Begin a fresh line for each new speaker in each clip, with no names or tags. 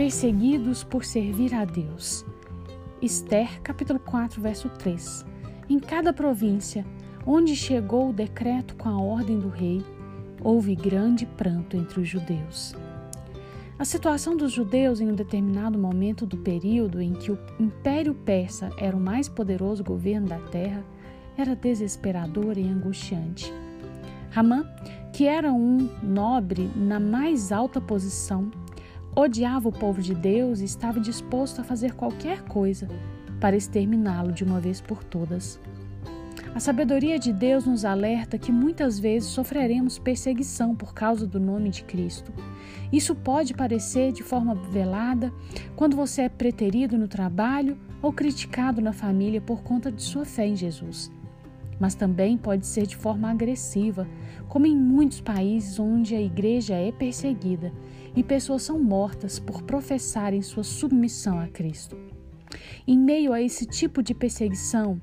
perseguidos por servir a Deus. Esther, capítulo 4, verso 3. Em cada província onde chegou o decreto com a ordem do rei, houve grande pranto entre os judeus. A situação dos judeus em um determinado momento do período em que o Império Persa era o mais poderoso governo da terra era desesperadora e angustiante. Ramã, que era um nobre na mais alta posição, odiava o povo de Deus e estava disposto a fazer qualquer coisa para exterminá-lo de uma vez por todas. A sabedoria de Deus nos alerta que muitas vezes sofreremos perseguição por causa do nome de Cristo. Isso pode parecer de forma velada quando você é preterido no trabalho ou criticado na família por conta de sua fé em Jesus. Mas também pode ser de forma agressiva, como em muitos países onde a igreja é perseguida e pessoas são mortas por professarem sua submissão a Cristo. Em meio a esse tipo de perseguição,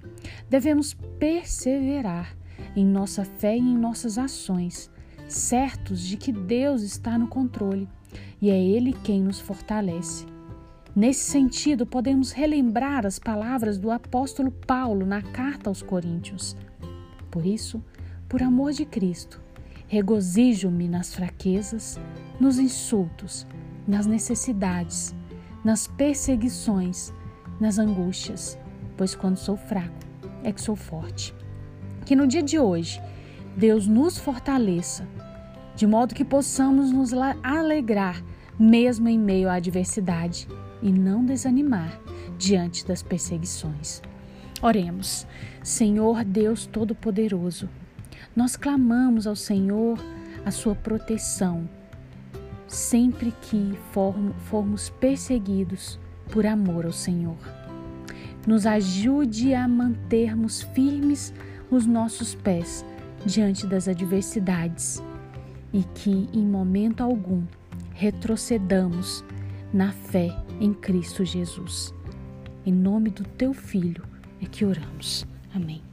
devemos perseverar em nossa fé e em nossas ações, certos de que Deus está no controle e é Ele quem nos fortalece. Nesse sentido, podemos relembrar as palavras do apóstolo Paulo na carta aos Coríntios. Por isso, por amor de Cristo, regozijo-me nas fraquezas, nos insultos, nas necessidades, nas perseguições, nas angústias, pois quando sou fraco é que sou forte. Que no dia de hoje Deus nos fortaleça, de modo que possamos nos alegrar mesmo em meio à adversidade e não desanimar diante das perseguições. Oremos, Senhor Deus Todo-Poderoso, nós clamamos ao Senhor a sua proteção sempre que formos perseguidos por amor ao Senhor. Nos ajude a mantermos firmes os nossos pés diante das adversidades e que, em momento algum, retrocedamos na fé em Cristo Jesus. Em nome do teu Filho é que oramos. Amém.